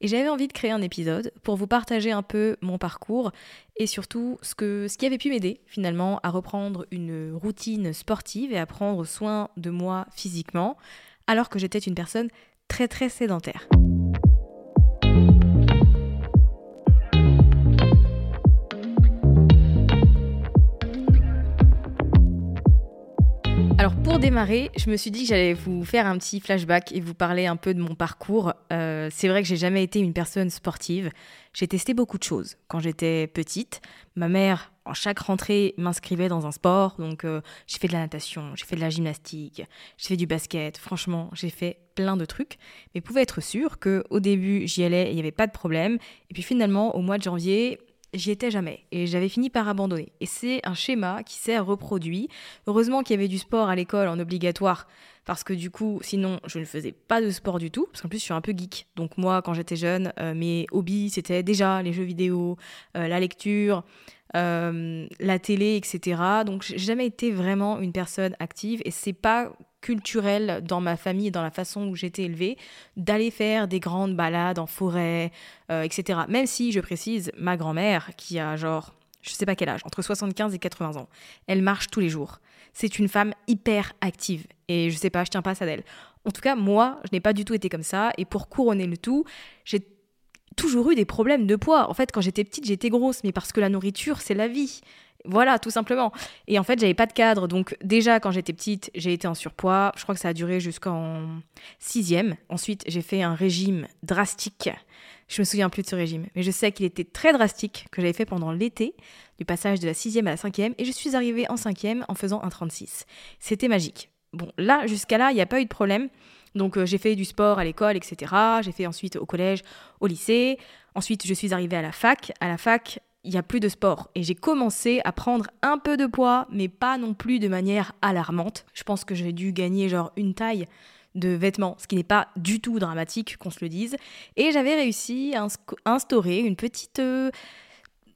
Et j'avais envie de créer un épisode pour vous partager un peu mon parcours et surtout ce, que, ce qui avait pu m'aider finalement à reprendre une routine sportive et à prendre soin de moi physiquement alors que j'étais une personne très très sédentaire. Pour démarrer, je me suis dit que j'allais vous faire un petit flashback et vous parler un peu de mon parcours. Euh, c'est vrai que j'ai jamais été une personne sportive. J'ai testé beaucoup de choses quand j'étais petite. Ma mère, en chaque rentrée, m'inscrivait dans un sport. Donc euh, j'ai fait de la natation, j'ai fait de la gymnastique, j'ai fait du basket. Franchement, j'ai fait plein de trucs. Mais pouvez être sûr que au début j'y allais et il n'y avait pas de problème. Et puis finalement, au mois de janvier, j'y étais jamais et j'avais fini par abandonner. Et c'est un schéma qui s'est reproduit. Heureusement qu'il y avait du sport à l'école en obligatoire parce que du coup, sinon, je ne faisais pas de sport du tout parce qu'en plus, je suis un peu geek. Donc moi, quand j'étais jeune, euh, mes hobbies, c'était déjà les jeux vidéo, euh, la lecture, euh, la télé, etc. Donc j'ai jamais été vraiment une personne active et c'est pas culturel dans ma famille et dans la façon où j'étais élevée d'aller faire des grandes balades en forêt, euh, etc. Même si, je précise, ma grand-mère, qui a genre, je sais pas quel âge, entre 75 et 80 ans, elle marche tous les jours. C'est une femme hyper active et je sais pas, je tiens pas ça d'elle. En tout cas, moi, je n'ai pas du tout été comme ça et pour couronner le tout, j'ai toujours eu des problèmes de poids. En fait, quand j'étais petite, j'étais grosse, mais parce que la nourriture, c'est la vie. Voilà, tout simplement. Et en fait, j'avais pas de cadre. Donc, déjà, quand j'étais petite, j'ai été en surpoids. Je crois que ça a duré jusqu'en sixième. Ensuite, j'ai fait un régime drastique. Je me souviens plus de ce régime, mais je sais qu'il était très drastique, que j'avais fait pendant l'été, du passage de la sixième à la cinquième, et je suis arrivée en cinquième en faisant un 36. C'était magique. Bon, là, jusqu'à là, il n'y a pas eu de problème. Donc, euh, j'ai fait du sport à l'école, etc. J'ai fait ensuite au collège, au lycée. Ensuite, je suis arrivée à la fac. À la fac, il n'y a plus de sport. Et j'ai commencé à prendre un peu de poids, mais pas non plus de manière alarmante. Je pense que j'ai dû gagner genre une taille de vêtements, ce qui n'est pas du tout dramatique, qu'on se le dise. Et j'avais réussi à instaurer une petite, euh,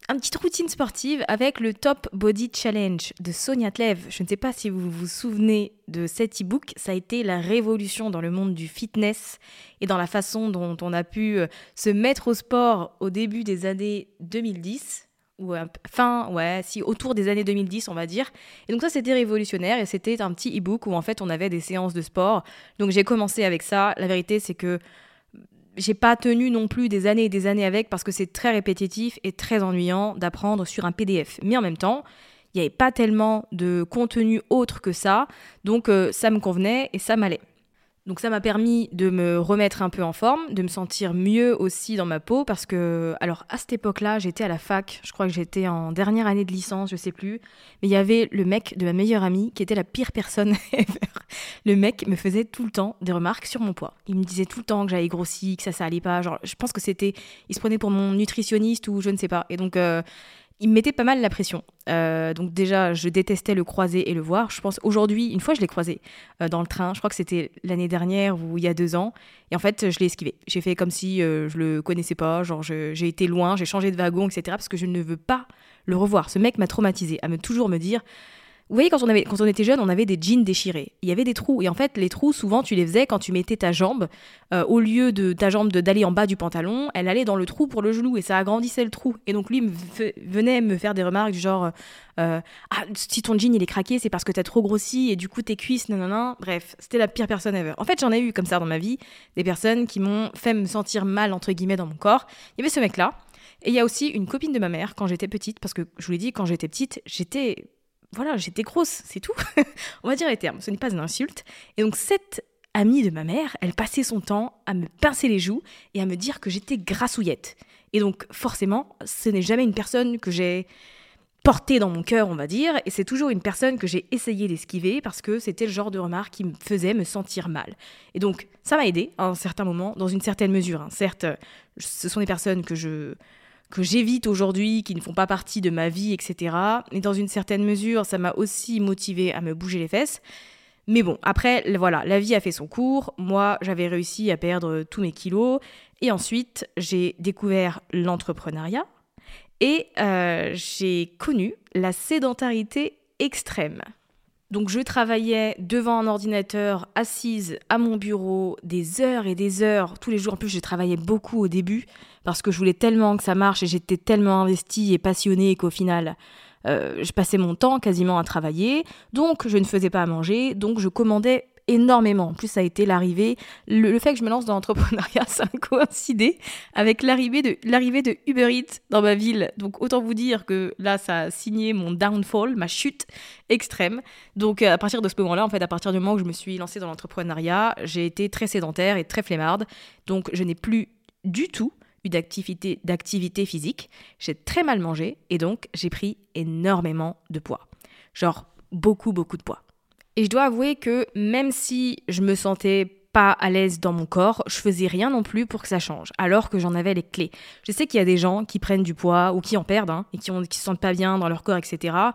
une petite routine sportive avec le Top Body Challenge de Sonia Tlev. Je ne sais pas si vous vous souvenez de cet e-book, ça a été la révolution dans le monde du fitness et dans la façon dont on a pu euh, se mettre au sport au début des années 2010 ou fin, ouais, si autour des années 2010, on va dire. Et donc ça, c'était révolutionnaire et c'était un petit e-book où en fait on avait des séances de sport. Donc j'ai commencé avec ça. La vérité, c'est que j'ai pas tenu non plus des années et des années avec parce que c'est très répétitif et très ennuyant d'apprendre sur un PDF. Mais en même temps, il n'y avait pas tellement de contenu autre que ça, donc euh, ça me convenait et ça m'allait. Donc ça m'a permis de me remettre un peu en forme, de me sentir mieux aussi dans ma peau parce que, alors à cette époque-là, j'étais à la fac, je crois que j'étais en dernière année de licence, je sais plus, mais il y avait le mec de ma meilleure amie qui était la pire personne. Le mec me faisait tout le temps des remarques sur mon poids. Il me disait tout le temps que j'avais grossi, que ça, ça allait pas. Genre, je pense que c'était, il se prenait pour mon nutritionniste ou je ne sais pas. Et donc, euh, il me mettait pas mal la pression. Euh, donc déjà, je détestais le croiser et le voir. Je pense aujourd'hui, une fois, je l'ai croisé euh, dans le train. Je crois que c'était l'année dernière ou il y a deux ans. Et en fait, je l'ai esquivé. J'ai fait comme si euh, je le connaissais pas. Genre, j'ai été loin, j'ai changé de wagon, etc. Parce que je ne veux pas le revoir. Ce mec m'a traumatisé à me toujours me dire vous voyez, quand on, avait, quand on était jeune, on avait des jeans déchirés. Il y avait des trous. Et en fait, les trous, souvent, tu les faisais quand tu mettais ta jambe. Euh, au lieu de ta jambe d'aller en bas du pantalon, elle allait dans le trou pour le genou. Et ça agrandissait le trou. Et donc, lui venait me faire des remarques du genre euh, Ah, si ton jean il est craqué, c'est parce que t'as trop grossi. Et du coup, tes cuisses, non. Bref, c'était la pire personne ever. En fait, j'en ai eu comme ça dans ma vie. Des personnes qui m'ont fait me sentir mal, entre guillemets, dans mon corps. Il y avait ce mec-là. Et il y a aussi une copine de ma mère quand j'étais petite. Parce que je vous l'ai dit, quand j'étais petite, j'étais voilà, j'étais grosse, c'est tout. On va dire les termes, ce n'est pas une insulte. Et donc cette amie de ma mère, elle passait son temps à me pincer les joues et à me dire que j'étais grassouillette. Et donc forcément, ce n'est jamais une personne que j'ai portée dans mon cœur, on va dire, et c'est toujours une personne que j'ai essayé d'esquiver parce que c'était le genre de remarque qui me faisait me sentir mal. Et donc ça m'a aidé à un certain moment, dans une certaine mesure. Hein. Certes, ce sont des personnes que je que j'évite aujourd'hui, qui ne font pas partie de ma vie, etc. Et dans une certaine mesure, ça m'a aussi motivé à me bouger les fesses. Mais bon, après, voilà, la vie a fait son cours. Moi, j'avais réussi à perdre tous mes kilos. Et ensuite, j'ai découvert l'entrepreneuriat. Et euh, j'ai connu la sédentarité extrême. Donc je travaillais devant un ordinateur, assise à mon bureau, des heures et des heures, tous les jours. En plus, je travaillais beaucoup au début parce que je voulais tellement que ça marche et j'étais tellement investie et passionnée qu'au final, euh, je passais mon temps quasiment à travailler. Donc je ne faisais pas à manger, donc je commandais énormément. En plus, ça a été l'arrivée, le, fait que je me lance dans l'entrepreneuriat, ça a coïncidé avec l'arrivée de, l'arrivée de Uber Eats dans ma ville. Donc, autant vous dire que là, ça a signé mon downfall, ma chute extrême. Donc, à partir de ce moment-là, en fait, à partir du moment où je me suis lancée dans l'entrepreneuriat, j'ai été très sédentaire et très flemmarde. Donc, je n'ai plus du tout eu d'activité physique. J'ai très mal mangé et donc j'ai pris énormément de poids. Genre beaucoup, beaucoup de poids. Et je dois avouer que même si je me sentais pas à l'aise dans mon corps, je faisais rien non plus pour que ça change, alors que j'en avais les clés. Je sais qu'il y a des gens qui prennent du poids ou qui en perdent hein, et qui, ont, se sentent pas bien dans leur corps, etc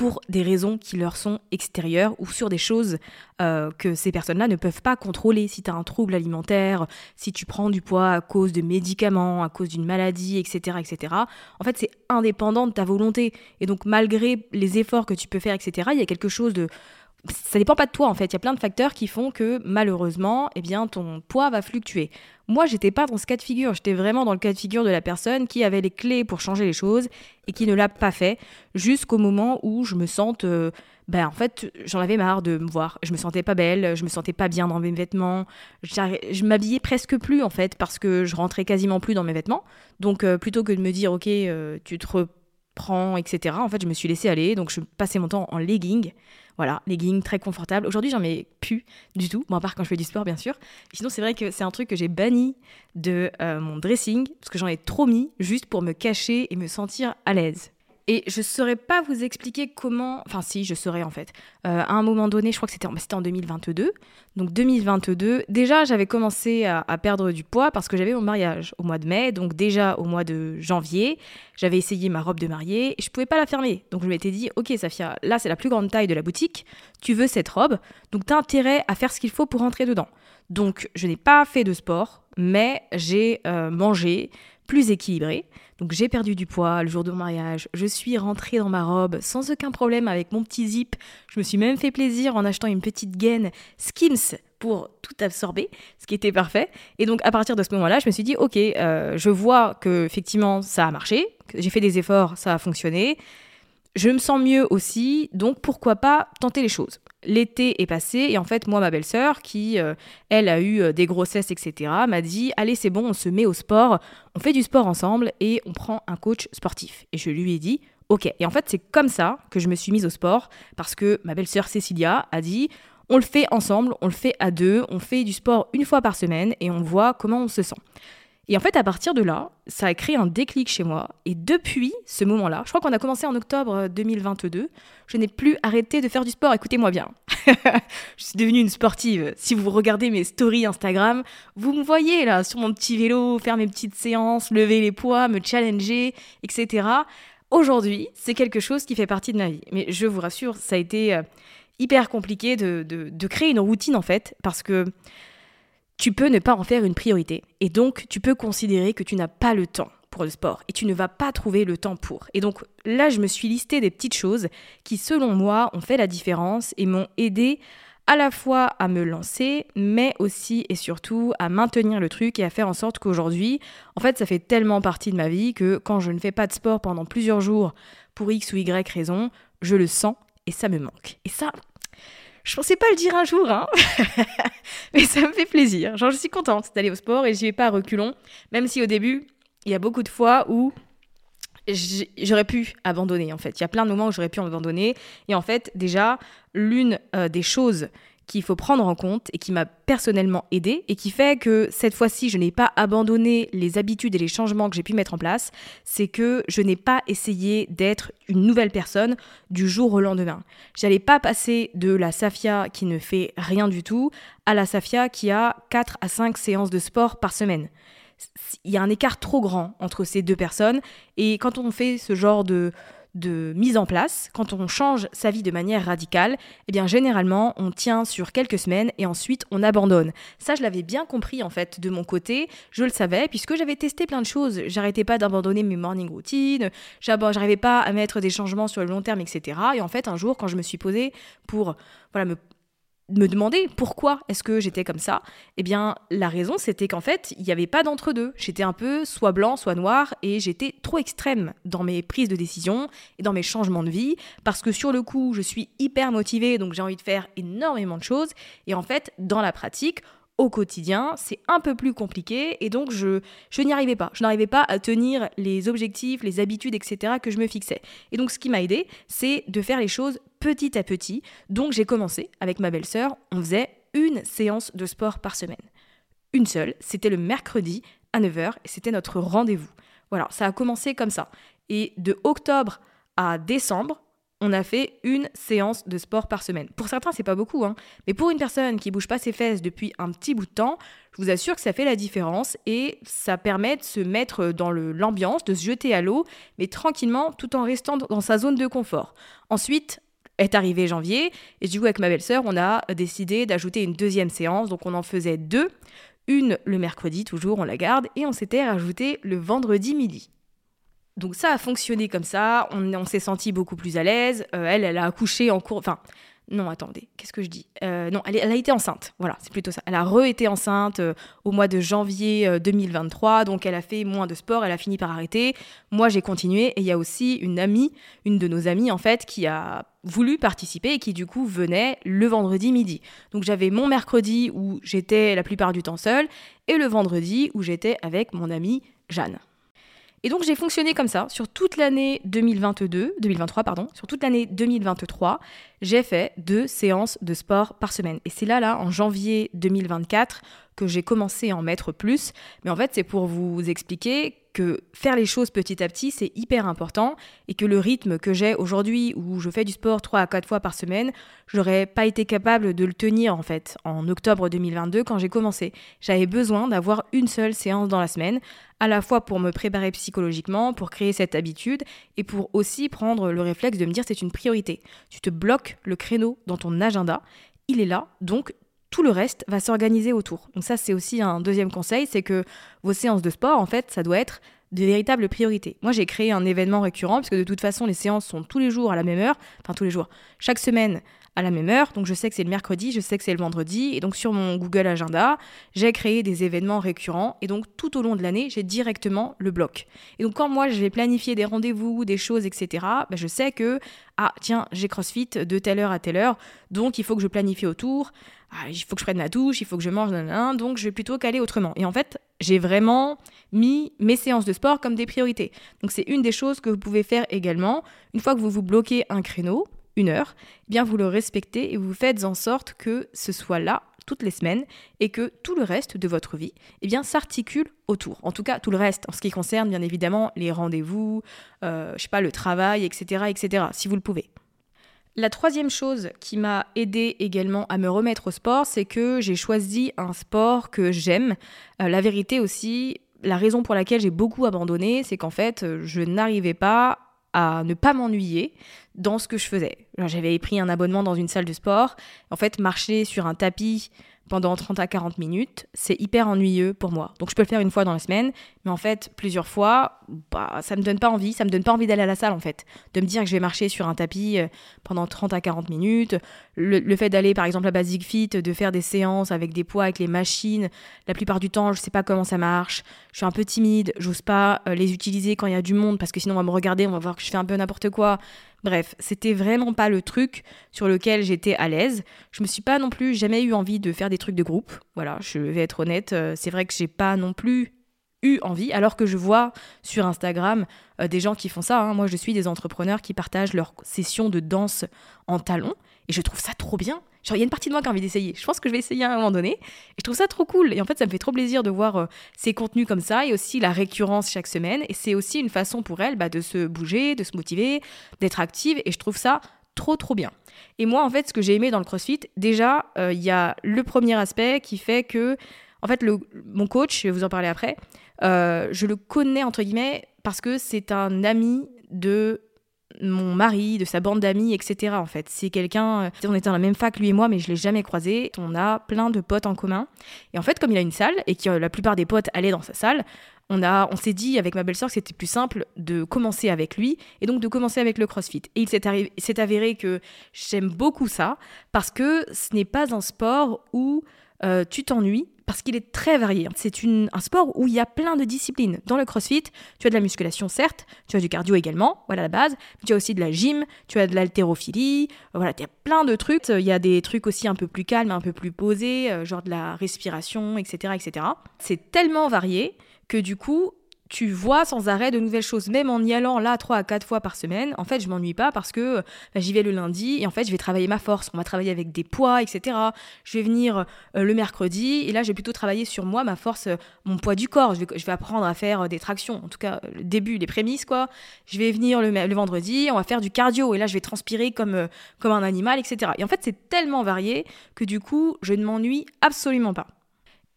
pour des raisons qui leur sont extérieures ou sur des choses euh, que ces personnes-là ne peuvent pas contrôler. Si tu as un trouble alimentaire, si tu prends du poids à cause de médicaments, à cause d'une maladie, etc., etc. En fait, c'est indépendant de ta volonté. Et donc, malgré les efforts que tu peux faire, etc., il y a quelque chose de ça dépend pas de toi en fait. Il y a plein de facteurs qui font que malheureusement, eh bien, ton poids va fluctuer. Moi, j'étais pas dans ce cas de figure. J'étais vraiment dans le cas de figure de la personne qui avait les clés pour changer les choses et qui ne l'a pas fait jusqu'au moment où je me sente. Euh, ben, en fait, j'en avais marre de me voir. Je me sentais pas belle, je me sentais pas bien dans mes vêtements. Je m'habillais presque plus en fait parce que je rentrais quasiment plus dans mes vêtements. Donc, euh, plutôt que de me dire, ok, euh, tu te reprends, etc., en fait, je me suis laissée aller. Donc, je passais mon temps en legging. Voilà, leggings très confortables. Aujourd'hui, j'en mets plus du tout, bon, à part quand je fais du sport, bien sûr. Sinon, c'est vrai que c'est un truc que j'ai banni de euh, mon dressing, parce que j'en ai trop mis, juste pour me cacher et me sentir à l'aise. Et je ne saurais pas vous expliquer comment. Enfin, si, je saurais en fait. Euh, à un moment donné, je crois que c'était en, en 2022. Donc 2022, déjà, j'avais commencé à, perdre du poids parce que j'avais mon mariage au mois de mai. Donc déjà, au mois de janvier, j'avais essayé ma robe de mariée et je pouvais pas la fermer. Donc je m'étais dit, ok, Safia, là, c'est la plus grande taille de la boutique. Tu veux cette robe. Donc tu as intérêt à faire ce qu'il faut pour rentrer dedans. Donc je n'ai pas fait de sport, mais j'ai euh, mangé plus équilibré. Donc j'ai perdu du poids le jour de mon mariage, je suis rentrée dans ma robe sans aucun problème avec mon petit zip. Je me suis même fait plaisir en achetant une petite gaine Skims pour tout absorber, ce qui était parfait. Et donc à partir de ce moment-là, je me suis dit ok, euh, je vois que effectivement ça a marché, j'ai fait des efforts, ça a fonctionné. Je me sens mieux aussi, donc pourquoi pas tenter les choses l'été est passé et en fait moi ma belle-sœur qui euh, elle a eu euh, des grossesses etc m'a dit allez c'est bon on se met au sport on fait du sport ensemble et on prend un coach sportif et je lui ai dit ok et en fait c'est comme ça que je me suis mise au sport parce que ma belle-sœur Cécilia a dit On le fait ensemble, on le fait à deux, on fait du sport une fois par semaine et on voit comment on se sent. Et en fait, à partir de là, ça a créé un déclic chez moi. Et depuis ce moment-là, je crois qu'on a commencé en octobre 2022, je n'ai plus arrêté de faire du sport. Écoutez-moi bien. je suis devenue une sportive. Si vous regardez mes stories Instagram, vous me voyez là sur mon petit vélo, faire mes petites séances, lever les poids, me challenger, etc. Aujourd'hui, c'est quelque chose qui fait partie de ma vie. Mais je vous rassure, ça a été euh, hyper compliqué de, de créer une routine en fait, parce que tu peux ne pas en faire une priorité. Et donc, tu peux considérer que tu n'as pas le temps pour le sport et tu ne vas pas trouver le temps pour. Et donc là, je me suis listé des petites choses qui, selon moi, ont fait la différence et m'ont aidé à la fois à me lancer, mais aussi et surtout à maintenir le truc et à faire en sorte qu'aujourd'hui, en fait, ça fait tellement partie de ma vie que quand je ne fais pas de sport pendant plusieurs jours pour X ou Y raison, je le sens et ça me manque. Et ça, je pensais pas le dire un jour, hein mais ça me fait plaisir. Genre, je suis contente d'aller au sport et j'y vais pas à reculons, même si au début, il y a beaucoup de fois où j'aurais pu abandonner en fait. Il y a plein de moments où j'aurais pu abandonner. Et en fait, déjà, l'une euh, des choses qu'il faut prendre en compte et qui m'a personnellement aidé et qui fait que cette fois-ci je n'ai pas abandonné les habitudes et les changements que j'ai pu mettre en place, c'est que je n'ai pas essayé d'être une nouvelle personne du jour au lendemain. J'allais pas passer de la Safia qui ne fait rien du tout à la Safia qui a 4 à 5 séances de sport par semaine il y a un écart trop grand entre ces deux personnes et quand on fait ce genre de de mise en place, quand on change sa vie de manière radicale, eh bien généralement on tient sur quelques semaines et ensuite on abandonne. Ça je l'avais bien compris en fait de mon côté, je le savais puisque j'avais testé plein de choses, j'arrêtais pas d'abandonner mes morning routines, j'arrivais pas à mettre des changements sur le long terme, etc. Et en fait un jour quand je me suis posée pour voilà me me demander pourquoi est-ce que j'étais comme ça, eh bien la raison c'était qu'en fait il n'y avait pas d'entre-deux. J'étais un peu soit blanc, soit noir et j'étais trop extrême dans mes prises de décision et dans mes changements de vie parce que sur le coup je suis hyper motivée donc j'ai envie de faire énormément de choses et en fait dans la pratique au quotidien, c'est un peu plus compliqué et donc je, je n'y arrivais pas. Je n'arrivais pas à tenir les objectifs, les habitudes, etc. que je me fixais. Et donc ce qui m'a aidé, c'est de faire les choses petit à petit. Donc j'ai commencé avec ma belle-sœur, on faisait une séance de sport par semaine. Une seule, c'était le mercredi à 9h et c'était notre rendez-vous. Voilà, ça a commencé comme ça. Et de octobre à décembre, on a fait une séance de sport par semaine. Pour certains, c'est pas beaucoup, hein. mais pour une personne qui bouge pas ses fesses depuis un petit bout de temps, je vous assure que ça fait la différence et ça permet de se mettre dans l'ambiance, de se jeter à l'eau, mais tranquillement, tout en restant dans sa zone de confort. Ensuite, est arrivé janvier et du coup avec ma belle-sœur, on a décidé d'ajouter une deuxième séance, donc on en faisait deux, une le mercredi toujours, on la garde, et on s'était rajouté le vendredi midi. Donc ça a fonctionné comme ça, on, s'est senti beaucoup plus à l'aise. Euh, elle, elle a accouché en cours. Enfin, non, attendez, qu'est-ce que je dis euh, Non, elle, a été enceinte. Voilà, c'est plutôt ça. Elle a re-été enceinte euh, au mois de janvier 2023, donc elle a fait moins de sport, elle a fini par arrêter. Moi, j'ai continué et il y a aussi une amie, une de nos amies en fait, qui a voulu participer et qui du coup venait le vendredi midi. Donc j'avais mon mercredi où j'étais la plupart du temps seule et le vendredi où j'étais avec mon amie Jeanne. Et donc j'ai fonctionné comme ça sur toute l'année 2022, 2023 pardon, sur toute l'année 2023, j'ai fait deux séances de sport par semaine. Et c'est là là en janvier 2024 que j'ai commencé à en mettre plus, mais en fait c'est pour vous expliquer que faire les choses petit à petit, c'est hyper important et que le rythme que j'ai aujourd'hui où je fais du sport 3 à 4 fois par semaine, j'aurais pas été capable de le tenir en fait en octobre 2022 quand j'ai commencé. J'avais besoin d'avoir une seule séance dans la semaine, à la fois pour me préparer psychologiquement, pour créer cette habitude et pour aussi prendre le réflexe de me dire c'est une priorité. Tu te bloques le créneau dans ton agenda, il est là, donc tout le reste va s'organiser autour. Donc ça, c'est aussi un deuxième conseil, c'est que vos séances de sport, en fait, ça doit être de véritables priorités. Moi, j'ai créé un événement récurrent, parce que de toute façon, les séances sont tous les jours à la même heure, enfin tous les jours, chaque semaine à la même heure. Donc je sais que c'est le mercredi, je sais que c'est le vendredi. Et donc sur mon Google Agenda, j'ai créé des événements récurrents. Et donc tout au long de l'année, j'ai directement le bloc. Et donc quand moi, je vais planifier des rendez-vous, des choses, etc., ben, je sais que, ah tiens, j'ai CrossFit de telle heure à telle heure. Donc il faut que je planifie autour. Ah, il faut que je prenne la douche, il faut que je mange, donc je vais plutôt caler autrement. Et en fait, j'ai vraiment mis mes séances de sport comme des priorités. Donc c'est une des choses que vous pouvez faire également. Une fois que vous vous bloquez un créneau, une heure, eh bien vous le respectez et vous faites en sorte que ce soit là toutes les semaines et que tout le reste de votre vie eh bien s'articule autour. En tout cas, tout le reste en ce qui concerne bien évidemment les rendez-vous, euh, je sais pas le travail, etc., etc. Si vous le pouvez. La troisième chose qui m'a aidé également à me remettre au sport, c'est que j'ai choisi un sport que j'aime. Euh, la vérité aussi, la raison pour laquelle j'ai beaucoup abandonné, c'est qu'en fait, je n'arrivais pas à ne pas m'ennuyer dans ce que je faisais. J'avais pris un abonnement dans une salle de sport. En fait, marcher sur un tapis pendant 30 à 40 minutes, c'est hyper ennuyeux pour moi. Donc je peux le faire une fois dans la semaine, mais en fait, plusieurs fois, bah, ça me donne pas envie, ça me donne pas envie d'aller à la salle en fait. De me dire que je vais marcher sur un tapis euh, pendant 30 à 40 minutes. Le, fait d'aller par exemple à Basic Fit, de faire des séances avec des poids, avec les machines, la plupart du temps, je sais pas comment ça marche. Je suis un peu timide, j'ose pas euh, les utiliser quand il y a du monde parce que sinon on va me regarder, on va voir que je fais un peu n'importe quoi. Bref, c'était vraiment pas le truc sur lequel j'étais à l'aise. Je me suis pas non plus jamais eu envie de faire des trucs de groupe. Voilà, je vais être honnête, euh, c'est vrai que j'ai pas non plus eu envie, alors que je vois sur Instagram euh, des gens qui font ça. Hein. Moi, je suis des entrepreneurs qui partagent leurs sessions de danse en talons, et je trouve ça trop bien. Genre, il y a une partie de moi qui a envie d'essayer. Je pense que je vais essayer à un moment donné. Et je trouve ça trop cool. Et en fait, ça me fait trop plaisir de voir euh, ces contenus comme ça et aussi la récurrence chaque semaine. Et c'est aussi une façon pour elle bah, de se bouger, de se motiver, d'être active. Et je trouve ça trop, trop bien. Et moi, en fait, ce que j'ai aimé dans le CrossFit, déjà, euh, il y a le premier aspect qui fait que, en fait, mon coach, je vais vous en parler après, euh, je le connais, entre guillemets, parce que c'est un ami de mon mari, de sa bande d'amis, etc. En fait, c'est quelqu'un. Euh, on était dans la même fac lui et moi, mais je l'ai jamais croisé. On a plein de potes en commun. Et en fait, comme il a une salle et que la plupart des potes allaient dans sa salle, on a, on s'est dit avec ma belle-sœur que c'était plus simple de commencer avec lui et donc de commencer avec le CrossFit. Et il s'est avéré que j'aime beaucoup ça parce que ce n'est pas un sport où euh, tu t'ennuies parce qu'il est très varié. C'est un sport où il y a plein de disciplines. Dans le crossfit, tu as de la musculation, certes, tu as du cardio également, voilà la base, tu as aussi de la gym, tu as de l'haltérophilie, voilà, il y a plein de trucs. Il y a des trucs aussi un peu plus calmes, un peu plus posés, euh, genre de la respiration, etc. etc. C'est tellement varié que du coup, tu vois sans arrêt de nouvelles choses, même en y allant là trois à quatre fois par semaine. En fait, je m'ennuie pas parce que bah, j'y vais le lundi et en fait, je vais travailler ma force. On va travailler avec des poids, etc. Je vais venir euh, le mercredi et là, je vais plutôt travailler sur moi, ma force, euh, mon poids du corps. Je vais, apprendre à faire euh, des tractions, en tout cas le début, les prémices, quoi. Je vais venir le, le vendredi, on va faire du cardio et là, je vais transpirer comme, comme un animal, etc. Et en fait, c'est tellement varié que du coup, je ne m'ennuie absolument pas.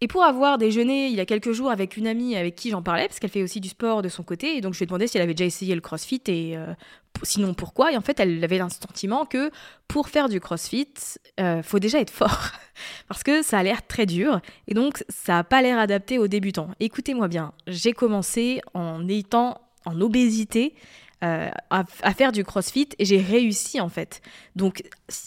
Et pour avoir déjeuné il y a quelques jours avec une amie avec qui j'en parlais, parce qu'elle fait aussi du sport de son côté, et donc je lui ai demandé si elle avait déjà essayé le crossfit et euh, sinon pourquoi. Et en fait, elle avait sentiment que pour faire du crossfit, euh, faut déjà être fort, parce que ça a l'air très dur, et donc ça n'a pas l'air adapté aux débutants. Écoutez-moi bien, j'ai commencé en étant en obésité euh, à, faire du crossfit et j'ai réussi en fait. Donc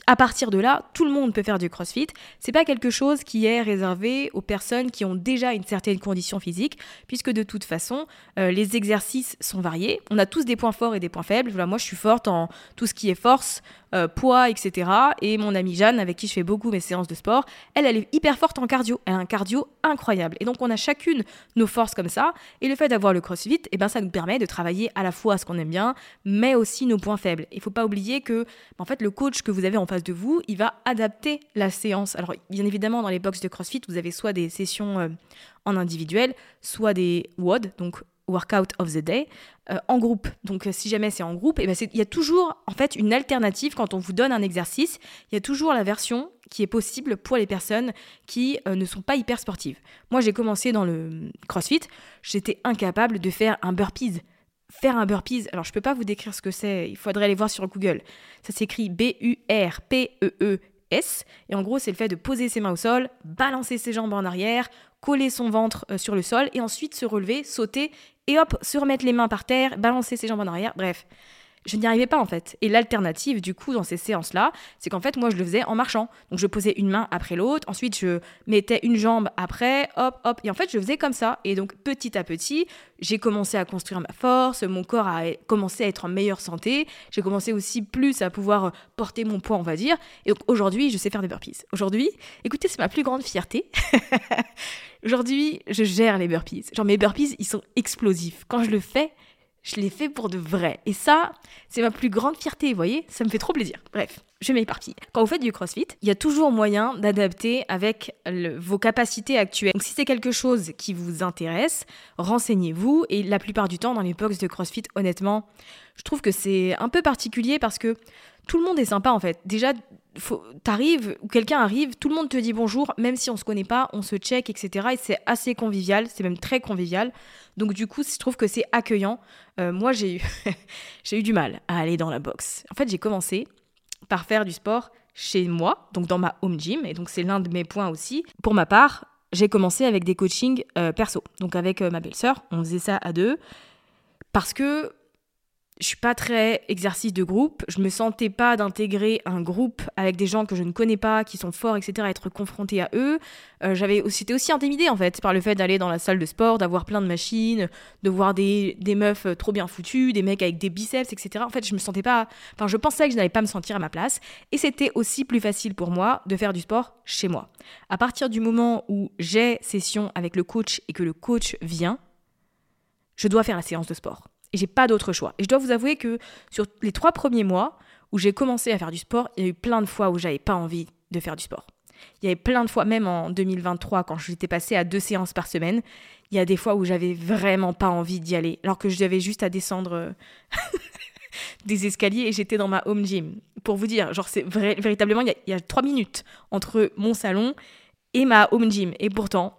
à partir de là, tout le monde peut faire du crossfit. C'est pas quelque chose qui est réservé aux personnes qui ont déjà une certaine condition physique, puisque de toute façon, euh, les exercices sont variés. On a tous des points forts et des points faibles. Voilà, moi je suis forte en tout ce qui est force, euh, poids, etc. Et mon amie Jeanne, avec qui je fais beaucoup mes séances de sport, elle, est hyper forte en cardio. Elle a un cardio incroyable. Et donc, on a chacune nos forces comme ça. Et le fait d'avoir le crossfit, eh ben, ça nous permet de travailler à la fois ce qu'on aime bien, mais aussi nos points faibles. Il faut pas oublier que, en fait, le coach que vous avez en face de vous, il va adapter la séance. Alors, bien évidemment, dans les box de crossfit, vous avez soit des sessions euh, en individuel, soit des WOD, donc workout of the day euh, en groupe. Donc euh, si jamais c'est en groupe, eh ben il y a toujours en fait une alternative quand on vous donne un exercice, il y a toujours la version qui est possible pour les personnes qui euh, ne sont pas hyper sportives. Moi j'ai commencé dans le CrossFit, j'étais incapable de faire un burpees. Faire un burpees, alors je peux pas vous décrire ce que c'est, il faudrait aller voir sur Google. Ça s'écrit B U R P E E S. Et en gros, c'est le fait de poser ses mains au sol, balancer ses jambes en arrière, coller son ventre sur le sol et ensuite se relever, sauter et hop, se remettre les mains par terre, balancer ses jambes en arrière, bref je n'y arrivais pas en fait. Et l'alternative, du coup, dans ces séances-là, c'est qu'en fait, moi, je le faisais en marchant. Donc, je posais une main après l'autre, ensuite, je mettais une jambe après, hop, hop. Et en fait, je faisais comme ça. Et donc, petit à petit, j'ai commencé à construire ma force, mon corps a commencé à être en meilleure santé, j'ai commencé aussi plus à pouvoir porter mon poids, on va dire. Et aujourd'hui, je sais faire des burpees. Aujourd'hui, écoutez, c'est ma plus grande fierté. Aujourd'hui, je gère les burpees. Genre, mes burpees, ils sont explosifs. Quand je le fais, Je l'ai fait pour de vrai. Et ça, c'est ma plus grande fierté, vous voyez Ça me fait trop plaisir. Bref, je m'éparpille. Quand vous faites du crossfit, il y a toujours moyen d'adapter avec vos capacités actuelles. Donc si c'est quelque chose qui vous intéresse, renseignez-vous. Et la plupart du temps, dans les box de crossfit, honnêtement, je trouve que c'est un peu particulier parce que tout le monde est sympa en fait. Déjà, t'arrives ou quelqu'un arrive, tout le monde te dit bonjour, même si on se connaît pas, on se check, etc. Et c'est assez convivial, c'est même très convivial. Donc du coup, je trouve que c'est accueillant. Euh, moi, j'ai eu, j'ai eu du mal à aller dans la boxe. En fait, j'ai commencé par faire du sport chez moi, donc dans ma home gym, et donc c'est l'un de mes points aussi. Pour ma part, j'ai commencé avec des coachings euh, perso, donc avec euh, ma belle-sœur, on faisait ça à deux, parce que je suis pas très exercice de groupe. Je me sentais pas d'intégrer un groupe avec des gens que je ne connais pas, qui sont forts, etc., être confronté à eux. Euh, j'avais aussi, j'étais aussi intimidée en fait par le fait d'aller dans la salle de sport, d'avoir plein de machines, de voir des, des, meufs trop bien foutues, des mecs avec des biceps, etc. En fait, je me sentais pas. Enfin, je pensais que je n'allais pas me sentir à ma place. Et c'était aussi plus facile pour moi de faire du sport chez moi. À partir du moment où j'ai session avec le coach et que le coach vient, je dois faire la séance de sport. Et j'ai pas d'autre choix. Et je dois vous avouer que sur les trois premiers mois où j'ai commencé à faire du sport, il y a eu plein de fois où j'avais pas envie de faire du sport. Il y avait plein de fois, même en 2023, quand j'étais passée à deux séances par semaine, il y a des fois où j'avais vraiment pas envie d'y aller, alors que je devais juste à descendre euh, des escaliers et j'étais dans ma home gym. Pour vous dire, genre c'est véritablement, il y a trois minutes entre mon salon et ma home gym. Et pourtant,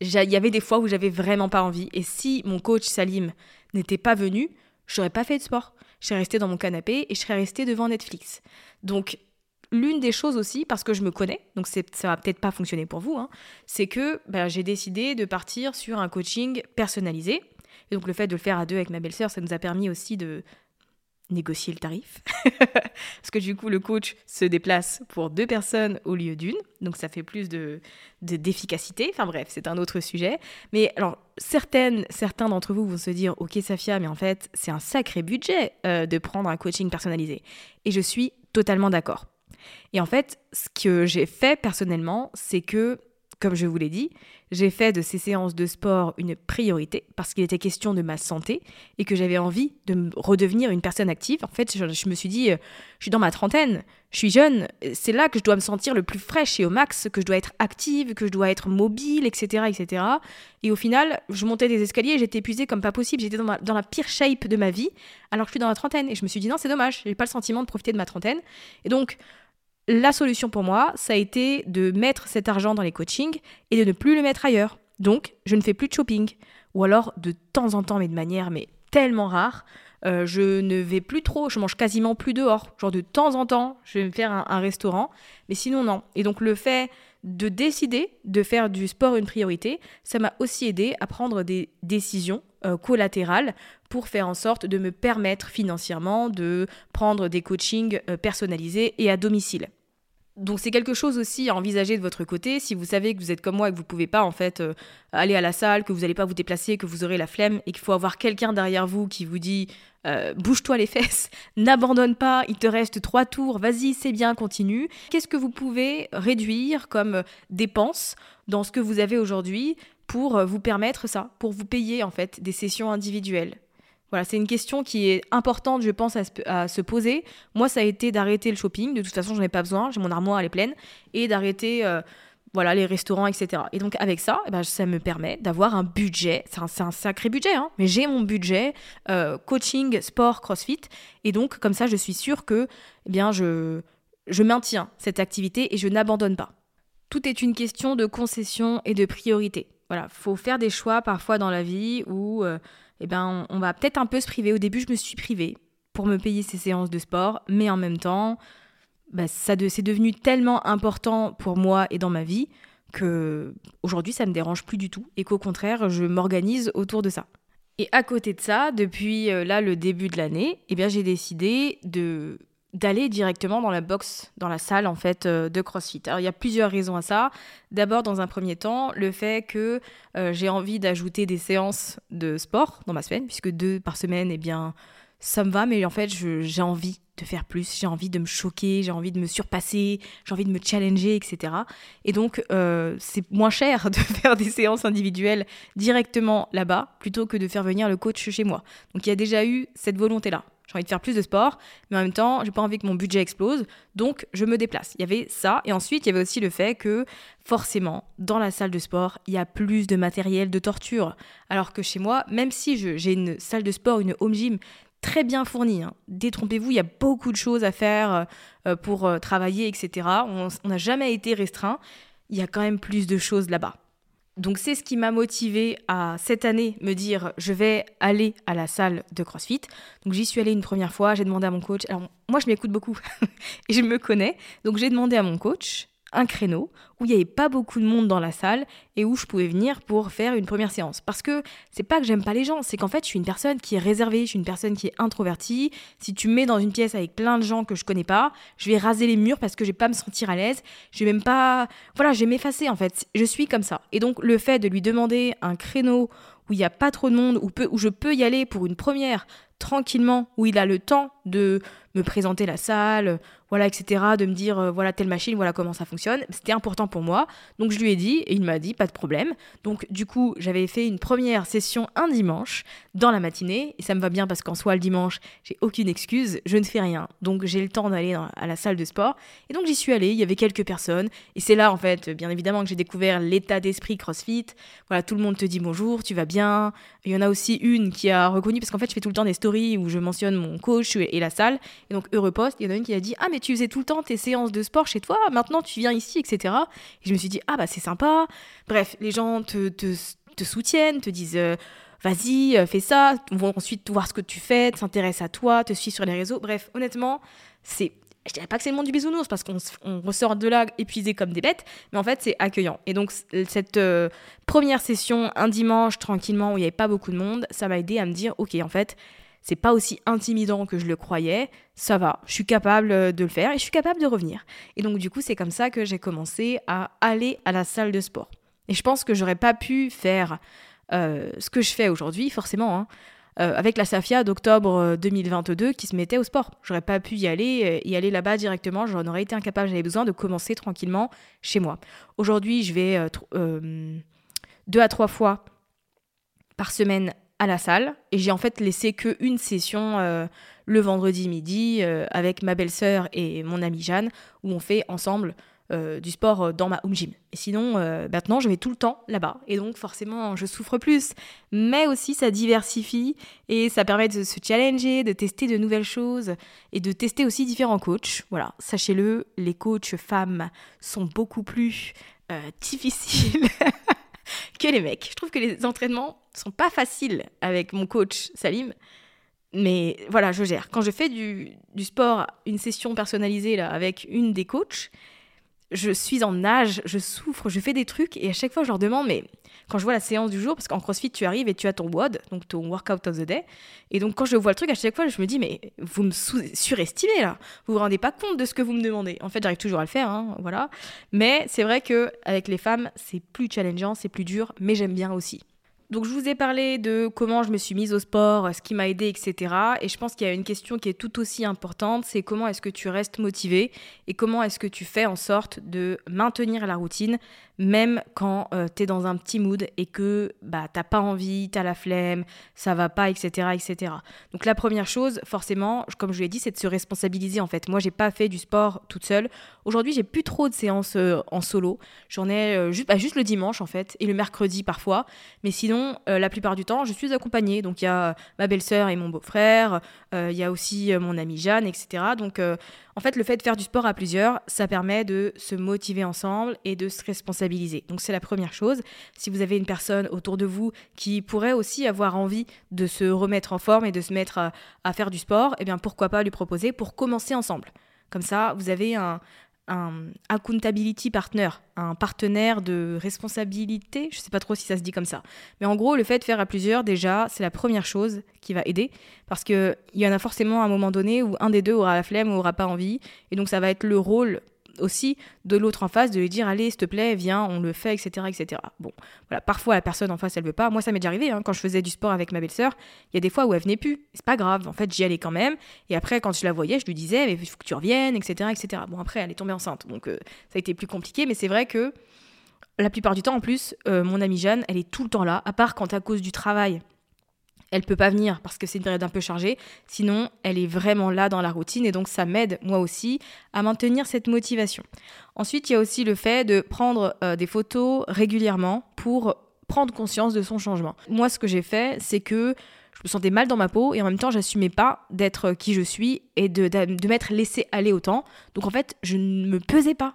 Il y avait des fois où j'avais vraiment pas envie. Et si mon coach Salim n'était pas venu, je n'aurais pas fait de sport. Je serais restée dans mon canapé et je serais restée devant Netflix. Donc, l'une des choses aussi, parce que je me connais, donc ça va peut-être pas fonctionner pour vous, hein, c'est que bah, j'ai décidé de partir sur un coaching personnalisé. Et donc, le fait de le faire à deux avec ma belle-sœur, ça nous a permis aussi de négocier le tarif. Parce que du coup, le coach se déplace pour deux personnes au lieu d'une. Donc ça fait plus de, d'efficacité. Enfin bref, c'est un autre sujet. Mais alors, certaines, certains d'entre vous vont se dire, ok Safia, mais en fait, c'est un sacré budget euh, de prendre un coaching personnalisé. Et je suis totalement d'accord. Et en fait, ce que j'ai fait personnellement, c'est que comme je vous l'ai dit, j'ai fait de ces séances de sport une priorité parce qu'il était question de ma santé et que j'avais envie de redevenir une personne active. En fait, je, me suis dit, euh, je suis dans ma trentaine, je suis jeune, c'est là que je dois me sentir le plus fraîche et au max, que je dois être active, que je dois être mobile, etc. etc. Et au final, je montais des escaliers et j'étais épuisée comme pas possible. J'étais dans, dans la pire shape de ma vie alors que je suis dans la trentaine. Et je me suis dit, non, c'est dommage, j'ai pas le sentiment de profiter de ma trentaine. Et donc, la solution pour moi, ça a été de mettre cet argent dans les coachings et de ne plus le mettre ailleurs. Donc, je ne fais plus de shopping. Ou alors, de temps en temps, mais de manière mais tellement rare, euh, je ne vais plus trop, je mange quasiment plus dehors. Genre de temps en temps, je vais me faire un, restaurant, mais sinon non. Et donc le fait de décider de faire du sport une priorité, ça m'a aussi aidé à prendre des décisions euh, collatérales pour faire en sorte de me permettre financièrement de prendre des coachings euh, personnalisés et à domicile. Donc c'est quelque chose aussi à envisager de votre côté. Si vous savez que vous êtes comme moi et que vous ne pouvez pas en fait euh, aller à la salle, que vous n'allez pas vous déplacer, que vous aurez la flemme et qu'il faut avoir quelqu'un derrière vous qui vous dit euh, bouge-toi les fesses, n'abandonne pas, il te reste trois tours, vas-y c'est bien, continue. Qu'est-ce que vous pouvez réduire comme dépenses dans ce que vous avez aujourd'hui pour vous permettre ça, pour vous payer en fait des sessions individuelles? Voilà, c'est une question qui est importante, je pense, à se, poser. Moi, ça a été d'arrêter le shopping. De toute façon, j'en ai pas besoin. J'ai mon armoire, elle est pleine. Et d'arrêter euh, voilà, les restaurants, etc. Et donc, avec ça, eh ben, ça me permet d'avoir un budget. C'est un, sacré budget, hein, mais j'ai mon budget euh, coaching, sport, crossfit. Et donc, comme ça, je suis sûre que eh bien, je, je maintiens cette activité et je n'abandonne pas. Tout est une question de concession et de priorité. Voilà, faut faire des choix parfois dans la vie où euh, eh ben, on, va peut-être un peu se priver. Au début, je me suis privée pour me payer ces séances de sport, mais en même temps, bah, ça c'est devenu tellement important pour moi et dans ma vie que aujourd'hui, ça me dérange plus du tout et qu'au contraire, je m'organise autour de ça. Et à côté de ça, depuis euh, là le début de l'année, eh bien j'ai décidé de d'aller directement dans la box, dans la salle en fait euh, de CrossFit. Alors il y a plusieurs raisons à ça. D'abord, dans un premier temps, le fait que euh, j'ai envie d'ajouter des séances de sport dans ma semaine, puisque deux par semaine, eh bien ça me va, mais en fait j'ai envie de faire plus, j'ai envie de me choquer, j'ai envie de me surpasser, j'ai envie de me challenger, etc. Et donc euh, c'est moins cher de faire des séances individuelles directement là-bas plutôt que de faire venir le coach chez moi. Donc il y a déjà eu cette volonté-là j'ai envie de faire plus de sport, mais en même temps, j'ai pas envie que mon budget explose, donc je me déplace. Il y avait ça, et ensuite il y avait aussi le fait que forcément, dans la salle de sport, il y a plus de matériel de torture, alors que chez moi, même si j'ai une salle de sport, une home gym très bien fournie, hein, détrompez-vous, il y a beaucoup de choses à faire euh, pour euh, travailler, etc. On n'a jamais été restreint. Il y a quand même plus de choses là-bas. Donc c'est ce qui m'a motivé à cette année me dire je vais aller à la salle de CrossFit. Donc j'y suis allée une première fois, j'ai demandé à mon coach. Alors moi je m'écoute beaucoup et je me connais. Donc j'ai demandé à mon coach un créneau où il n'y avait pas beaucoup de monde dans la salle et où je pouvais venir pour faire une première séance. Parce que c'est pas que j'aime pas les gens, c'est qu'en fait je suis une personne qui est réservée, je suis une personne qui est introvertie. Si tu me mets dans une pièce avec plein de gens que je connais pas, je vais raser les murs parce que je vais pas me sentir à l'aise. Je vais même pas, voilà, je vais m'effacer en fait. Je suis comme ça. Et donc le fait de lui demander un créneau où il n'y a pas trop de monde, où, où je peux y aller pour une première tranquillement, où il a le temps de me présenter la salle, voilà, etc., de me dire, euh, voilà, telle machine, voilà comment ça fonctionne. C'était important pour moi. Donc je lui ai dit, et il m'a dit, pas de problème. Donc du coup, j'avais fait une première session un dimanche, dans la matinée, et ça me va bien parce qu'en soi, le dimanche, j'ai aucune excuse, je ne fais rien. Donc j'ai le temps d'aller à la salle de sport. Et donc j'y suis allée, il y avait quelques personnes, et c'est là, en fait, bien évidemment, que j'ai découvert l'état d'esprit CrossFit. Voilà, tout le monde te dit bonjour, tu vas bien. Il y en a aussi une qui a reconnu, parce qu'en fait, je fais tout le temps des stories où je mentionne mon coach la salle. Et donc, heureux poste, il y en a une qui a dit Ah, mais tu faisais tout le temps tes séances de sport chez toi, maintenant tu viens ici, etc. Et je me suis dit Ah, bah c'est sympa. Bref, les gens te, te, soutiennent, te disent euh, Vas-y, euh, fais ça. vont ensuite voir ce que tu fais, s'intéressent à toi, te suivent sur les réseaux. Bref, honnêtement, c'est je dirais pas que c'est le monde du bisounours parce qu'on ressort de là épuisé comme des bêtes, mais en fait c'est accueillant. Et donc cette euh, première session un dimanche tranquillement où il n'y avait pas beaucoup de monde, ça m'a aidé à me dire ok en fait c'est pas aussi intimidant que je le croyais, ça va, je suis capable euh, de le faire et je suis capable de revenir. Et donc du coup, c'est comme ça que j'ai commencé à aller à la salle de sport. Et je pense que j'aurais pas pu faire euh, ce que je fais aujourd'hui, forcément, hein, euh, avec la Safia d'octobre 2022 qui se mettait au sport. J'aurais pas pu y aller, y aller là-bas directement, j'en aurais été incapable, j'avais besoin de commencer tranquillement chez moi. Aujourd'hui, je vais deux à trois fois par semaine à la salle et j'ai en fait laissé que une session euh, le vendredi midi euh, avec ma belle-sœur et mon amie Jeanne où on fait ensemble euh, du sport dans ma home gym. Et sinon, maintenant, je vais tout le temps là-bas. Et donc, forcément, je souffre plus. Mais aussi, ça diversifie et ça permet de se challenger, de tester de nouvelles choses et de tester aussi différents coachs. Voilà, sachez-le, les coachs femmes sont beaucoup plus difficiles que les mecs. Je trouve que les entraînements sont pas faciles avec mon coach Salim. Mais voilà, je gère. Quand je fais du, sport, une session personnalisée là, avec une des coachs, je suis en nage, je souffre, je fais des trucs et à chaque fois je leur demande, mais quand je vois la séance du jour, parce qu'en CrossFit tu arrives et tu as ton WOD, donc ton Workout of the Day, et donc quand je vois le truc à chaque fois je me dis, mais vous me surestimez là, vous vous rendez pas compte de ce que vous me demandez. En fait j'arrive toujours à le faire, hein, voilà. Mais c'est vrai que avec les femmes c'est plus challengeant, c'est plus dur, mais j'aime bien aussi. Donc je vous ai parlé de comment je me suis mise au sport, ce qui m'a aidé, etc. Et je pense qu'il y a une question qui est tout aussi importante, c'est comment est-ce que tu restes motivé et comment est-ce que tu fais en sorte de maintenir la routine même quand euh, tu es dans un petit mood et que bah, t'as pas envie, tu as la flemme, ça va pas, etc., etc. Donc la première chose, forcément, comme je l'ai dit, c'est de se responsabiliser en fait. Moi, j'ai pas fait du sport toute seule. Aujourd'hui, j'ai plus trop de séances euh, en solo. J'en ai euh, juste, bah, juste le dimanche en fait et le mercredi parfois. Mais sinon, la plupart du temps, je suis accompagnée. Donc il y a ma belle-sœur et mon beau-frère, il y a aussi mon amie Jeanne, etc. Donc en fait, le fait de faire du sport à plusieurs, ça permet de se motiver ensemble et de se responsabiliser. Donc c'est la première chose. Si vous avez une personne autour de vous qui pourrait aussi avoir envie de se remettre en forme et de se mettre à, faire du sport, eh bien pourquoi pas lui proposer pour commencer ensemble. Comme ça, vous avez un, un accountability partner, un partenaire de responsabilité, je sais pas trop si ça se dit comme ça. Mais en gros, le fait de faire à plusieurs, déjà, c'est la première chose qui va aider. Parce qu'il y en a forcément un moment donné où un des deux aura la flemme ou aura pas envie. Et donc ça va être le rôle aussi de l'autre en face de lui dire allez s'il te plaît viens on le fait etc etc bon voilà. Parfois la personne en face elle veut pas. Moi ça m'est déjà arrivé hein, quand je faisais du sport avec ma belle-sœur il y a des fois où elle venait plus. C'est pas grave. En fait j'y allais quand même. Et après quand je la voyais je lui disais mais il faut que tu reviennes etc etc bon après elle est tombée enceinte. Donc euh, ça a été plus compliqué. Mais c'est vrai que la plupart du temps en plus euh, mon amie Jeanne elle est tout le temps là. À part quand à cause du travail elle peut pas venir parce que c'est une période un peu chargée. Sinon, elle est vraiment là dans la routine et donc ça m'aide moi aussi à maintenir cette motivation. Ensuite, il y a aussi le fait de prendre euh, des photos régulièrement pour prendre conscience de son changement. Moi, ce que j'ai fait, c'est que je me sentais mal dans ma peau et en même temps, j'assumais pas d'être qui je suis et de, de m'être laissé aller autant. Donc en fait, je ne me pesais pas.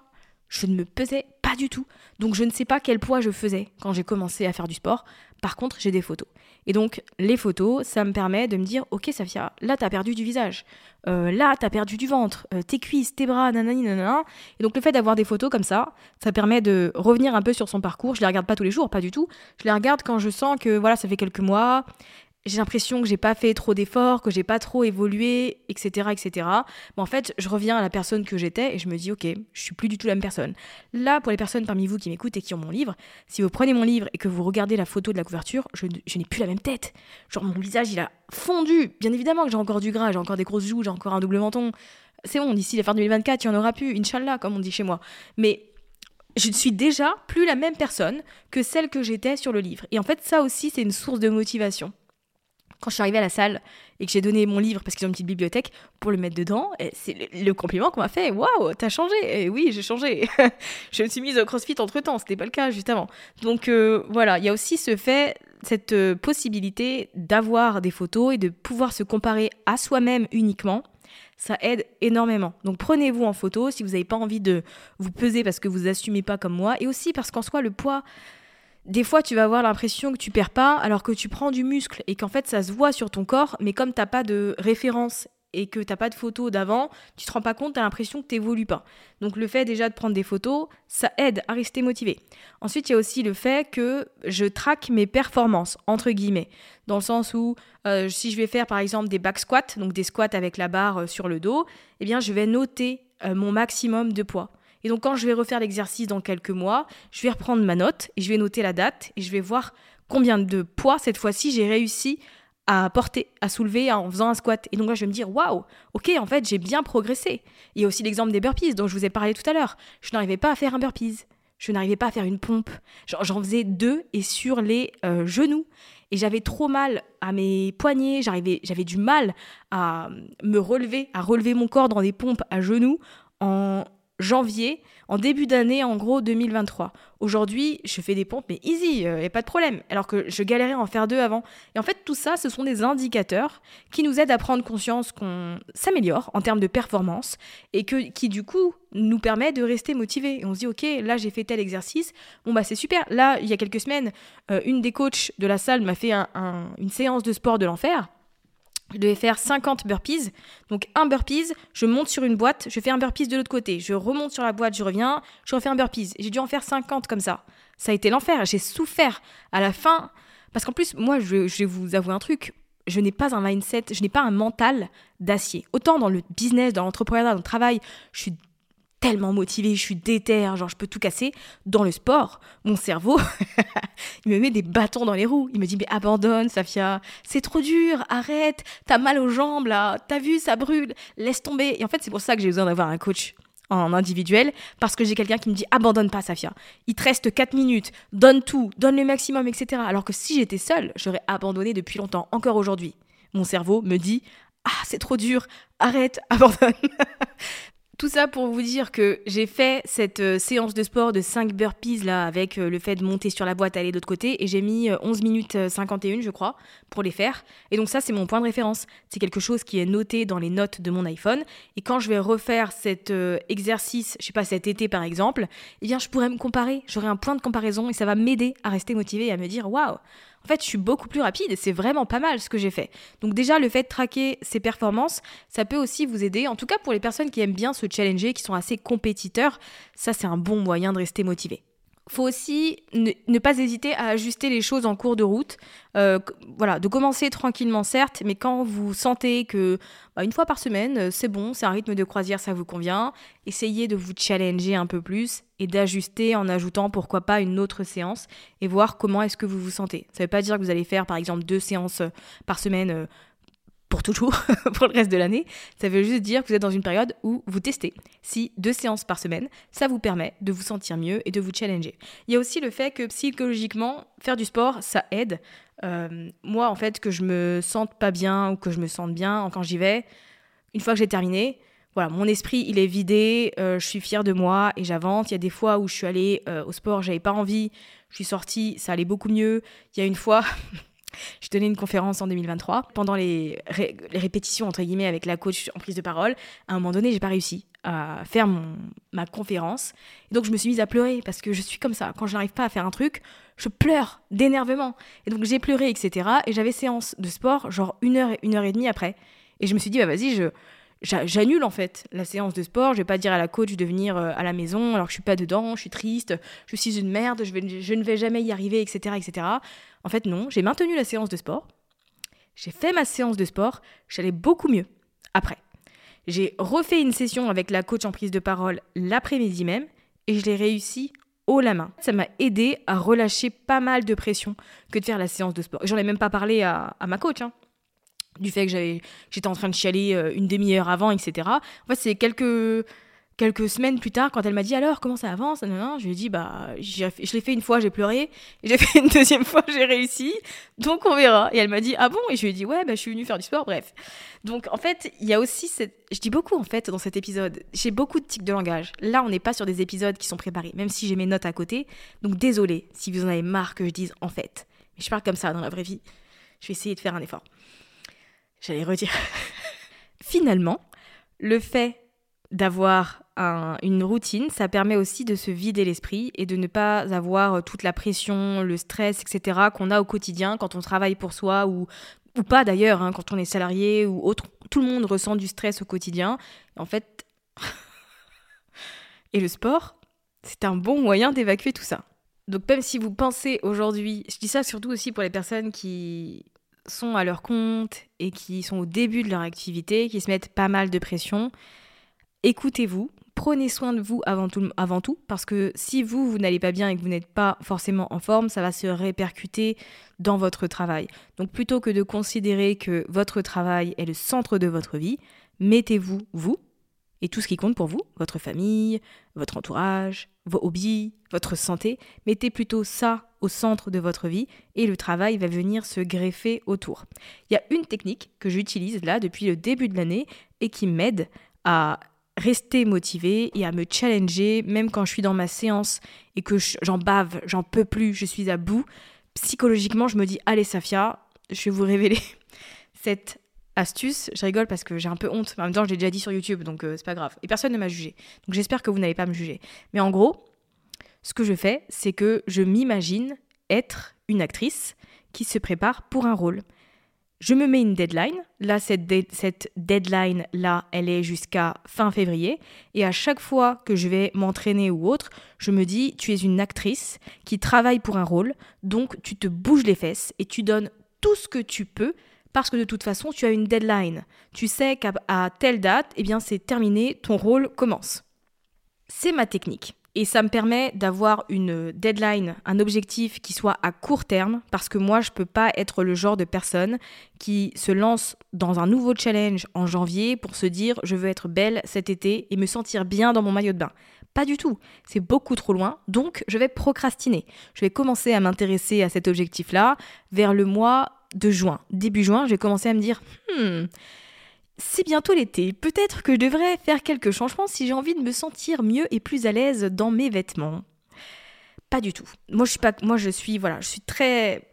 Je ne me pesais pas du tout. Donc je ne sais pas quel poids je faisais quand j'ai commencé à faire du sport. Par contre, j'ai des photos. Et donc, les photos, ça me permet de me dire, ok, Safia, là, t'as perdu du visage. Euh, là, t'as perdu du ventre, euh, tes cuisses, tes bras, nanani, nanana. Et donc, le fait d'avoir des photos comme ça, ça permet de revenir un peu sur son parcours. Je les regarde pas tous les jours, pas du tout. Je les regarde quand je sens que, voilà, ça fait quelques mois, j'ai l'impression que j'ai pas fait trop d'efforts, que j'ai pas trop évolué, etc., etc. Mais en fait, je reviens à la personne que j'étais et je me dis, ok, je suis plus du tout la même personne. Là, pour les personnes parmi vous qui m'écoutent et qui ont mon livre, si vous prenez mon livre et que vous regardez la photo de la couverture, je, n'ai plus la même tête. Genre, mon visage, il a fondu. Bien évidemment que j'ai encore du gras, j'ai encore des grosses joues, j'ai encore un double menton. C'est bon, d'ici la fin 2024, il y en aura plus, Inch'Allah, comme on dit chez moi. Mais je ne suis déjà plus la même personne que celle que j'étais sur le livre. Et en fait, ça aussi, c'est une source de motivation quand je suis arrivée à la salle et que j'ai donné mon livre parce qu'ils ont une petite bibliothèque pour le mettre dedans, c'est le, compliment qu'on m'a fait. Waouh, t'as changé Et oui, j'ai changé. je me suis mise au CrossFit entre temps, c'était pas le cas juste avant. Donc euh, voilà, il y a aussi ce fait, cette euh, possibilité d'avoir des photos et de pouvoir se comparer à soi-même uniquement. Ça aide énormément. Donc prenez-vous en photo si vous n'avez pas envie de vous peser parce que vous assumez pas comme moi et aussi parce qu'en soi le poids des fois, tu vas avoir l'impression que tu perds pas alors que tu prends du muscle et qu'en fait, ça se voit sur ton corps, mais comme t'as pas de référence et que t'as pas de photos d'avant, tu te rends pas compte, tu as l'impression que t'évolues pas. Donc le fait déjà de prendre des photos, ça aide à rester motivé. Ensuite, il y a aussi le fait que je traque mes performances, entre guillemets, dans le sens où euh, si je vais faire par exemple des back squats, donc des squats avec la barre euh, sur le dos, eh bien je vais noter euh, mon maximum de poids. Et donc quand je vais refaire l'exercice dans quelques mois, je vais reprendre ma note et je vais noter la date et je vais voir combien de poids cette fois-ci j'ai réussi à porter, à soulever en faisant un squat. Et donc là, je vais me dire, waouh, ok, en fait, j'ai bien progressé. Il y a aussi l'exemple des burpees dont je vous ai parlé tout à l'heure. Je n'arrivais pas à faire un burpees. Je n'arrivais pas à faire une pompe. J'en faisais deux et sur les euh, genoux. Et j'avais trop mal à mes poignets, j'avais du mal à me relever, à relever mon corps dans des pompes à genoux en, janvier, en début d'année, en gros 2023. Aujourd'hui, je fais des pompes, mais easy, euh, a pas de problème. Alors que je galérais à en faire deux avant. Et en fait, tout ça, ce sont des indicateurs qui nous aident à prendre conscience qu'on s'améliore en termes de performance et que, qui, du coup, nous permet de rester motivé. Et on se dit, OK, là, j'ai fait tel exercice. Bon, bah, c'est super. Là, il y a quelques semaines, euh, une des coachs de la salle m'a fait une séance de sport de l'enfer je devais faire 50 burpees. Donc un burpees, je monte sur une boîte, je fais un burpees de l'autre côté, je remonte sur la boîte, je reviens, je refais un burpees. J'ai dû en faire 50 comme ça. Ça a été l'enfer, j'ai souffert à la fin. Parce qu'en plus, moi, je, je vais vous avouer un truc, je n'ai pas un mindset, je n'ai pas un mental d'acier. Autant dans le business, dans l'entrepreneuriat, dans le travail, je suis tellement motivée, je suis déter, genre je peux tout casser. Dans le sport, mon cerveau, il me met des bâtons dans les roues. Il me dit mais abandonne, Safia, c'est trop dur, arrête, t'as mal aux jambes là, t'as vu, ça brûle, laisse tomber. Et en fait, c'est pour ça que j'ai besoin d'avoir un coach en individuel parce que j'ai quelqu'un qui me dit abandonne pas Safia. Il te reste 4 minutes, donne tout, donne le maximum, etc. Alors que si j'étais seule, j'aurais abandonné depuis longtemps, encore aujourd'hui. Mon cerveau me dit ah c'est trop dur, arrête, abandonne. Tout ça pour vous dire que j'ai fait cette euh, séance de sport de 5 burpees là avec euh, le fait de monter sur la boîte, aller de l'autre côté et j'ai mis 11 euh, minutes 51 je crois pour les faire. Et donc ça c'est mon point de référence. C'est quelque chose qui est noté dans les notes de mon iPhone et quand je vais refaire cet exercice, je sais pas cet été par exemple, eh bien je pourrais me comparer, j'aurai un point de comparaison et ça va m'aider à rester motivé et à me dire waouh, en fait, je suis beaucoup plus rapide et c'est vraiment pas mal ce que j'ai fait. Donc déjà, le fait de traquer ses performances, ça peut aussi vous aider. En tout cas, pour les personnes qui aiment bien se challenger, qui sont assez compétiteurs, ça c'est un bon moyen de rester motivé faut aussi ne, pas hésiter à ajuster les choses en cours de route. Euh, voilà, de commencer tranquillement certes, mais quand vous sentez que bah, une fois par semaine, euh, c'est bon, c'est un rythme de croisière, ça vous convient, essayez de vous challenger un peu plus et d'ajuster en ajoutant pourquoi pas une autre séance et voir comment est-ce que vous vous sentez. Ça ne veut pas dire que vous allez faire par exemple deux séances euh, par semaine pour toujours, pour le reste de l'année. Ça veut juste dire que vous êtes dans une période où vous testez si deux séances par semaine, ça vous permet de vous sentir mieux et de vous challenger. Il y a aussi le fait que psychologiquement, faire du sport, ça aide. Euh, moi, en fait, que je me sente pas bien ou que je me sente bien quand j'y vais, une fois que j'ai terminé, voilà, mon esprit, il est vidé, euh, je suis fière de moi et j'avance. Il y a des fois où je suis allée euh, au sport, j'avais pas envie, je suis sortie, ça allait beaucoup mieux. Il y a une fois, J'ai donné une conférence en 2023. Pendant les, répétitions, entre guillemets, avec la coach en prise de parole, à un moment donné, j'ai pas réussi à faire ma conférence. Et donc, je me suis mise à pleurer parce que je suis comme ça. Quand je n'arrive pas à faire un truc, je pleure d'énervement. Et donc, j'ai pleuré, etc. Et j'avais séance de sport, genre une heure, une heure et demie après. Et je me suis dit, bah vas-y, je, j'annule en fait la séance de sport. Je vais pas dire à la coach de venir euh, à la maison alors que je suis pas dedans, je suis triste, je suis une merde, je, ne vais jamais y arriver, etc., etc. En fait, non, j'ai maintenu la séance de sport. J'ai fait ma séance de sport, j'allais beaucoup mieux après. J'ai refait une session avec la coach en prise de parole l'après-midi même et je l'ai réussi haut la main. Ça m'a aidé à relâcher pas mal de pression que de faire la séance de sport. J'en ai même pas parlé à, à ma coach. Hein du fait que j'étais en train de chialer euh, une demi-heure avant, etc. En fait, c'est quelques, quelques semaines plus tard, quand elle m'a dit alors comment ça avance, je lui ai dit bah je l'ai fait une fois, j'ai pleuré, j'ai fait une deuxième fois, j'ai réussi, donc on verra. Et elle m'a dit ah bon, et je lui ai dit ouais, bah, je suis venue faire du sport, bref. Donc en fait, il y a aussi cette. Je dis beaucoup en fait dans cet épisode, j'ai beaucoup de tics de langage. Là, on n'est pas sur des épisodes qui sont préparés, même si j'ai mes notes à côté. Donc désolé si vous en avez marre que je dise en fait. Mais je parle comme ça dans la vraie vie. Je vais essayer de faire un effort. J'allais redire. Finalement, le fait d'avoir une routine, ça permet aussi de se vider l'esprit et de ne pas avoir toute la pression, le stress, etc. qu'on a au quotidien quand on travaille pour soi ou, ou pas d'ailleurs, hein, quand on est salarié ou autre. Tout le monde ressent du stress au quotidien. En fait, et le sport, c'est un bon moyen d'évacuer tout ça. Donc même si vous pensez aujourd'hui, je dis ça surtout aussi pour les personnes qui sont à leur compte et qui sont au début de leur activité, qui se mettent pas mal de pression, écoutez-vous, prenez soin de vous avant tout, avant tout, parce que si vous, vous n'allez pas bien et que vous n'êtes pas forcément en forme, ça va se répercuter dans votre travail. Donc plutôt que de considérer que votre travail est le centre de votre vie, mettez-vous, vous, et tout ce qui compte pour vous, votre famille, votre entourage, vos hobbies, votre santé, mettez plutôt ça au centre de votre vie et le travail va venir se greffer autour. Il y a une technique que j'utilise là depuis le début de l'année et qui m'aide à rester motivé et à me challenger même quand je suis dans ma séance et que j'en bave, j'en peux plus, je suis à bout. Psychologiquement, je me dis allez Safia, je vais vous révéler cette astuce, je rigole parce que j'ai un peu honte, en même temps je l'ai déjà dit sur YouTube, donc euh, c'est pas grave. Et personne ne m'a jugé. Donc j'espère que vous n'allez pas me juger. Mais en gros, ce que je fais, c'est que je m'imagine être une actrice qui se prépare pour un rôle. Je me mets une deadline. Là, cette, cette deadline-là, elle est jusqu'à fin février. Et à chaque fois que je vais m'entraîner ou autre, je me dis, tu es une actrice qui travaille pour un rôle, donc tu te bouges les fesses et tu donnes tout ce que tu peux parce que de toute façon, tu as une deadline. Tu sais qu'à telle date, eh bien, c'est terminé, ton rôle commence. C'est ma technique. Et ça me permet d'avoir une deadline, un objectif qui soit à court terme, parce que moi, je ne peux pas être le genre de personne qui se lance dans un nouveau challenge en janvier pour se dire je veux être belle cet été et me sentir bien dans mon maillot de bain. Pas du tout, c'est beaucoup trop loin, donc je vais procrastiner. Je vais commencer à m'intéresser à cet objectif-là vers le mois de juin. Début juin, je vais commencer à me dire, hmm, c'est bientôt l'été, peut-être que je devrais faire quelques changements si j'ai envie de me sentir mieux et plus à l'aise dans mes vêtements. Pas du tout. Moi je suis pas moi je suis voilà, je suis très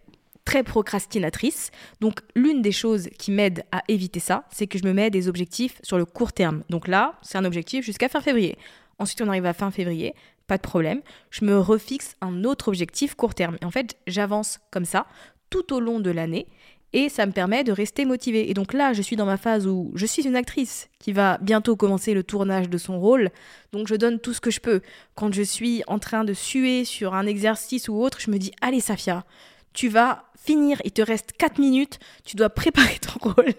très procrastinatrice. Donc l'une des choses qui m'aide à éviter ça, c'est que je me mets des objectifs sur le court terme. Donc là, c'est un objectif jusqu'à fin février. Ensuite, on arrive à fin février, pas de problème. Je me refixe un autre objectif court terme. En fait, j'avance comme ça tout au long de l'année et ça me permet de rester motivée. Et donc là, je suis dans ma phase où je suis une actrice qui va bientôt commencer le tournage de son rôle, donc je donne tout ce que je peux. Quand je suis en train de suer sur un exercice ou autre, je me dis allez Safia, tu vas finir, il te reste 4 minutes, tu dois préparer ton rôle,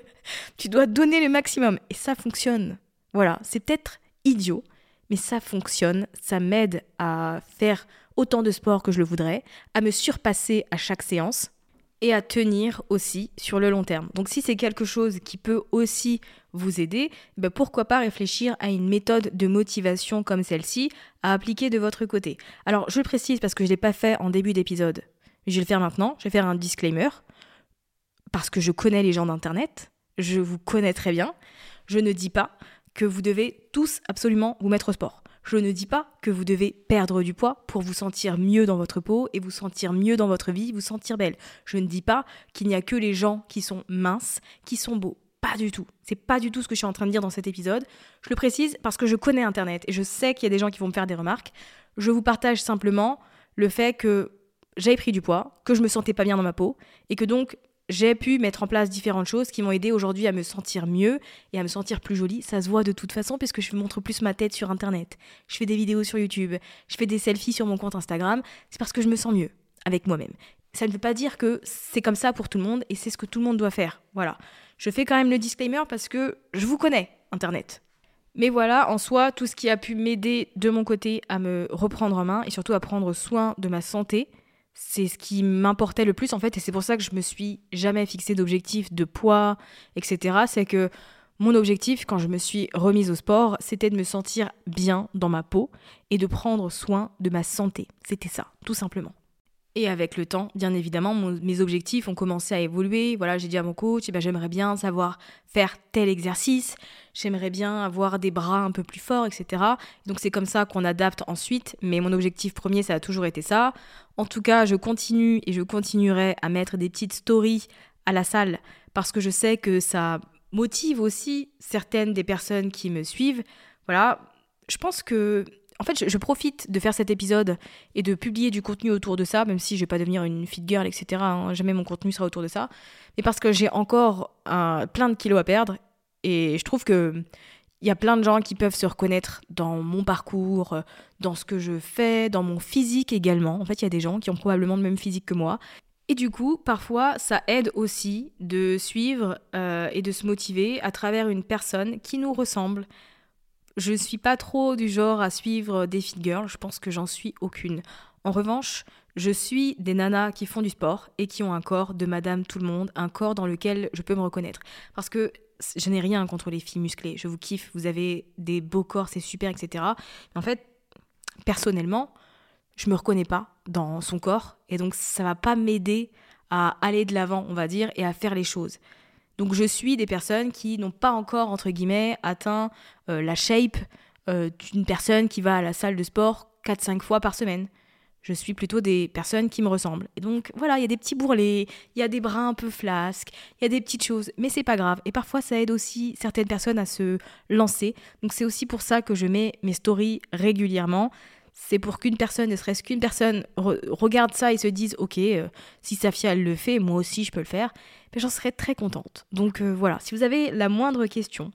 tu dois donner le maximum. Et ça fonctionne. Voilà, c'est peut-être idiot, mais ça fonctionne, ça m'aide à faire autant de sport que je le voudrais, à me surpasser à chaque séance et à tenir aussi sur le long terme. Donc si c'est quelque chose qui peut aussi vous aider, ben pourquoi pas réfléchir à une méthode de motivation comme celle-ci à appliquer de votre côté. Alors je le précise parce que je ne l'ai pas fait en début d'épisode, je vais le faire maintenant, je vais faire un disclaimer, parce que je connais les gens d'Internet, je vous connais très bien, je ne dis pas que vous devez tous absolument vous mettre au sport. Je ne dis pas que vous devez perdre du poids pour vous sentir mieux dans votre peau et vous sentir mieux dans votre vie, vous sentir belle. Je ne dis pas qu'il n'y a que les gens qui sont minces, qui sont beaux. Pas du tout. C'est pas du tout ce que je suis en train de dire dans cet épisode. Je le précise parce que je connais Internet et je sais qu'il y a des gens qui vont me faire des remarques. Je vous partage simplement le fait que j'avais pris du poids, que je me sentais pas bien dans ma peau et que donc j'ai pu mettre en place différentes choses qui m'ont aidé aujourd'hui à me sentir mieux et à me sentir plus jolie. Ça se voit de toute façon puisque je montre plus ma tête sur internet. Je fais des vidéos sur YouTube, je fais des selfies sur mon compte Instagram. C'est parce que je me sens mieux avec moi-même. Ça ne veut pas dire que c'est comme ça pour tout le monde et c'est ce que tout le monde doit faire. Voilà. Je fais quand même le disclaimer parce que je vous connais, internet. Mais voilà, en soi, tout ce qui a pu m'aider de mon côté à me reprendre en main et surtout à prendre soin de ma santé, c'est ce qui m'importait le plus en fait et c'est pour ça que je me suis jamais fixé d'objectif de poids etc c'est que mon objectif quand je me suis remise au sport c'était de me sentir bien dans ma peau et de prendre soin de ma santé. C'était ça tout simplement et avec le temps, bien évidemment, mes objectifs ont commencé à évoluer. Voilà, j'ai dit à mon coach, eh ben, j'aimerais bien savoir faire tel exercice, j'aimerais bien avoir des bras un peu plus forts, etc. Donc c'est comme ça qu'on adapte ensuite. Mais mon objectif premier, ça a toujours été ça. En tout cas, je continue et je continuerai à mettre des petites stories à la salle parce que je sais que ça motive aussi certaines des personnes qui me suivent. Voilà, je pense que en fait, je, profite de faire cet épisode et de publier du contenu autour de ça, même si je vais pas devenir une fit girl, etc. Hein, jamais mon contenu sera autour de ça. Mais parce que j'ai encore plein de kilos à perdre et je trouve que il y a plein de gens qui peuvent se reconnaître dans mon parcours, dans ce que je fais, dans mon physique également. En fait, il y a des gens qui ont probablement le même physique que moi. Et du coup, parfois, ça aide aussi de suivre euh, et de se motiver à travers une personne qui nous ressemble, je ne suis pas trop du genre à suivre des fit girls, je pense que j'en suis aucune. En revanche, je suis des nanas qui font du sport et qui ont un corps de madame tout le monde, un corps dans lequel je peux me reconnaître. Parce que je n'ai rien contre les filles musclées, je vous kiffe, vous avez des beaux corps, c'est super, etc. En fait, personnellement, je me reconnais pas dans son corps et donc ça va pas m'aider à aller de l'avant, on va dire, et à faire les choses. Donc je suis des personnes qui n'ont pas encore, entre guillemets, atteint euh, la shape euh, d'une personne qui va à la salle de sport 4-5 fois par semaine. Je suis plutôt des personnes qui me ressemblent. Et donc voilà, il y a des petits bourrelets, il y a des bras un peu flasques, il y a des petites choses, mais c'est pas grave. Et parfois ça aide aussi certaines personnes à se lancer. Donc c'est aussi pour ça que je mets mes stories régulièrement c'est pour qu'une personne, ne serait-ce qu'une personne, regarde ça et se dise Ok, euh, si Safia le fait, moi aussi je peux le faire, mais j'en serais très contente. Donc euh, voilà, si vous avez la moindre question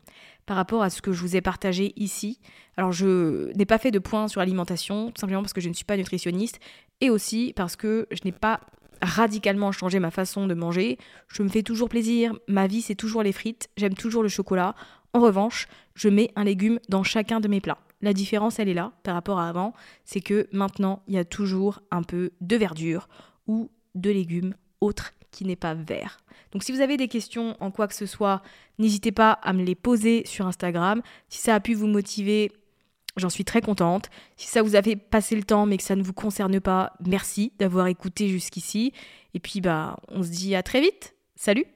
par rapport à ce que je vous ai partagé ici, alors je n'ai pas fait de point sur l'alimentation, tout simplement parce que je ne suis pas nutritionniste, et aussi parce que je n'ai pas radicalement changé ma façon de manger. Je me fais toujours plaisir, ma vie c'est toujours les frites, j'aime toujours le chocolat. En revanche, je mets un légume dans chacun de mes plats. La différence, elle est là par rapport à avant. C'est que maintenant, il y a toujours un peu de verdure ou de légumes autres qui n'est pas vert. Donc si vous avez des questions en quoi que ce soit, n'hésitez pas à me les poser sur Instagram. Si ça a pu vous motiver, j'en suis très contente. Si ça vous a fait passer le temps mais que ça ne vous concerne pas, merci d'avoir écouté jusqu'ici. Et puis bah on se dit à très vite. Salut